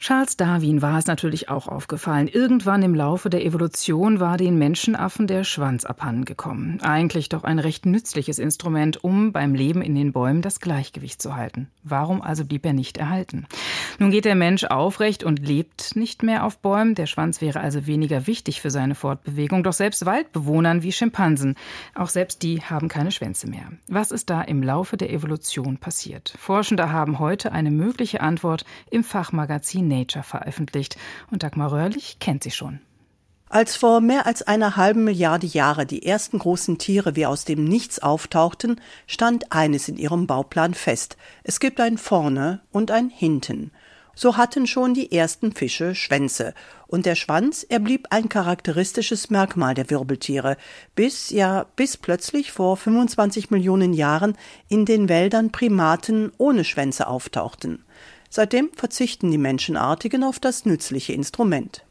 Charles Darwin war es natürlich auch aufgefallen. Irgendwann im Laufe der Evolution war den Menschenaffen der Schwanz abhandengekommen. Eigentlich doch ein recht nützliches Instrument, um beim Leben in den Bäumen das Gleichgewicht zu halten. Warum also blieb er nicht erhalten? Nun geht der Mensch aufrecht und lebt nicht mehr auf Bäumen. Der Schwanz wäre also weniger wichtig für seine Fortbewegung. Doch selbst Waldbewohnern wie Schimpansen, auch selbst die haben keine Schwänze mehr. Was ist da im Laufe der Evolution passiert? Forschende haben heute eine mögliche Antwort im Fachmagazin Nature veröffentlicht. Und Dagmar Röhrlich kennt sie schon. Als vor mehr als einer halben Milliarde Jahre die ersten großen Tiere wie aus dem Nichts auftauchten, stand eines in ihrem Bauplan fest. Es gibt ein Vorne und ein Hinten. So hatten schon die ersten Fische Schwänze. Und der Schwanz, er blieb ein charakteristisches Merkmal der Wirbeltiere, bis, ja, bis plötzlich vor 25 Millionen Jahren in den Wäldern Primaten ohne Schwänze auftauchten. Seitdem verzichten die Menschenartigen auf das nützliche Instrument.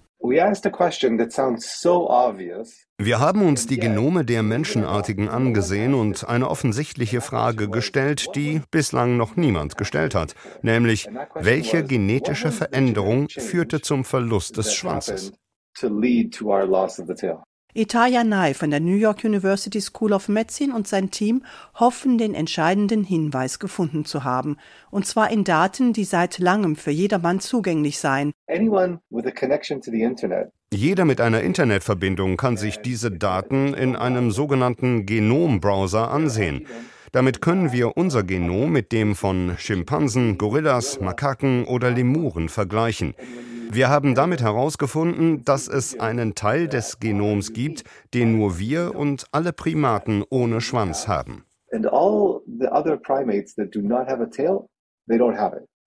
Wir haben uns die Genome der Menschenartigen angesehen und eine offensichtliche Frage gestellt, die bislang noch niemand gestellt hat, nämlich welche genetische Veränderung führte zum Verlust des Schwanzes? Italia Nai von der New York University School of Medicine und sein Team hoffen, den entscheidenden Hinweis gefunden zu haben, und zwar in Daten, die seit langem für jedermann zugänglich seien. Jeder mit einer Internetverbindung kann sich diese Daten in einem sogenannten Genombrowser ansehen. Damit können wir unser Genom mit dem von Schimpansen, Gorillas, Makaken oder Lemuren vergleichen. Wir haben damit herausgefunden, dass es einen Teil des Genoms gibt, den nur wir und alle Primaten ohne Schwanz haben.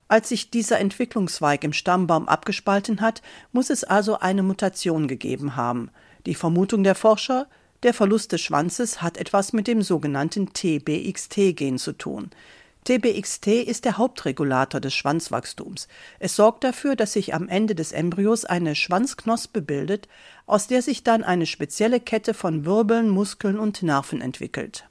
Als sich dieser Entwicklungszweig im Stammbaum abgespalten hat, muss es also eine Mutation gegeben haben. Die Vermutung der Forscher, der Verlust des Schwanzes hat etwas mit dem sogenannten TBXT-Gen zu tun. TBXT ist der Hauptregulator des Schwanzwachstums. Es sorgt dafür, dass sich am Ende des Embryos eine Schwanzknospe bildet, aus der sich dann eine spezielle Kette von Wirbeln, Muskeln und Nerven entwickelt.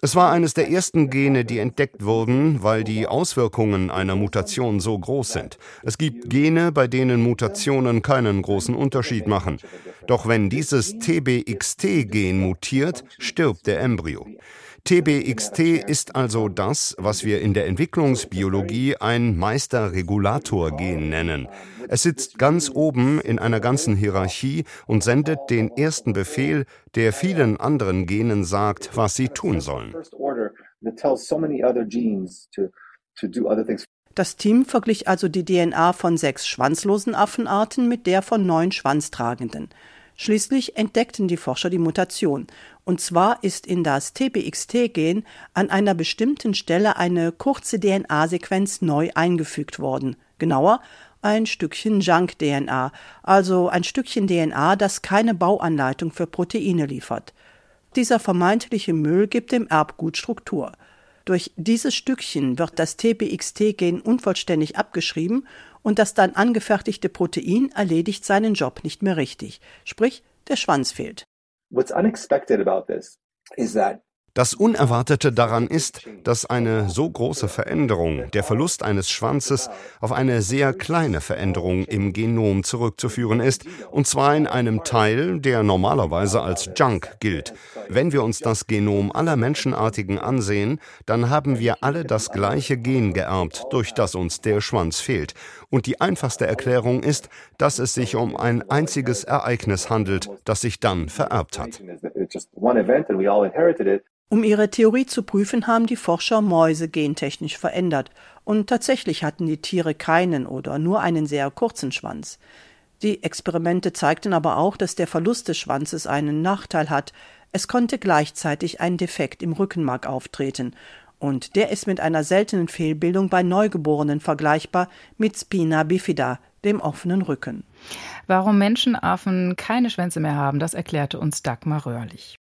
Es war eines der ersten Gene, die entdeckt wurden, weil die Auswirkungen einer Mutation so groß sind. Es gibt Gene, bei denen Mutationen keinen großen Unterschied machen. Doch wenn dieses TBXT-Gen mutiert, stirbt der Embryo. TBXT ist also das, was wir in der Entwicklungsbiologie ein Meisterregulator-Gen nennen. Es sitzt ganz oben in einer ganzen Hierarchie und sendet den ersten Befehl, der vielen anderen Genen sagt, was sie tun sollen. Das Team verglich also die DNA von sechs schwanzlosen Affenarten mit der von neun schwanztragenden. Schließlich entdeckten die Forscher die Mutation. Und zwar ist in das TBXT-Gen an einer bestimmten Stelle eine kurze DNA-Sequenz neu eingefügt worden. Genauer, ein Stückchen Junk-DNA, also ein Stückchen DNA, das keine Bauanleitung für Proteine liefert. Dieser vermeintliche Müll gibt dem Erbgut Struktur. Durch dieses Stückchen wird das TBXT-Gen unvollständig abgeschrieben und das dann angefertigte Protein erledigt seinen Job nicht mehr richtig. Sprich, der Schwanz fehlt. What's unexpected about this is that das Unerwartete daran ist, dass eine so große Veränderung, der Verlust eines Schwanzes, auf eine sehr kleine Veränderung im Genom zurückzuführen ist, und zwar in einem Teil, der normalerweise als Junk gilt. Wenn wir uns das Genom aller Menschenartigen ansehen, dann haben wir alle das gleiche Gen geerbt, durch das uns der Schwanz fehlt. Und die einfachste Erklärung ist, dass es sich um ein einziges Ereignis handelt, das sich dann vererbt hat. Um ihre Theorie zu prüfen, haben die Forscher Mäuse gentechnisch verändert, und tatsächlich hatten die Tiere keinen oder nur einen sehr kurzen Schwanz. Die Experimente zeigten aber auch, dass der Verlust des Schwanzes einen Nachteil hat. Es konnte gleichzeitig ein Defekt im Rückenmark auftreten, und der ist mit einer seltenen Fehlbildung bei Neugeborenen vergleichbar mit Spina bifida, dem offenen Rücken. Warum Menschenaffen keine Schwänze mehr haben, das erklärte uns Dagmar Röhrlich.